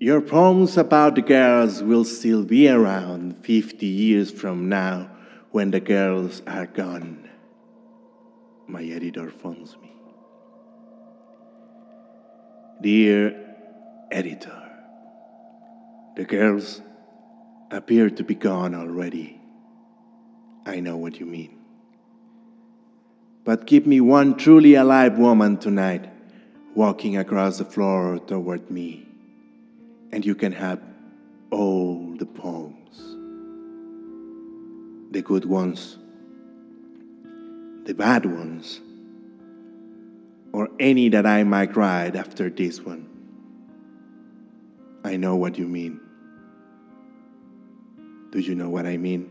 Your poems about the girls will still be around 50 years from now when the girls are gone. My editor phones me. Dear editor, the girls appear to be gone already. I know what you mean. But give me one truly alive woman tonight walking across the floor toward me, and you can have all the poems the good ones, the bad ones, or any that I might write after this one. I know what you mean. Do you know what I mean?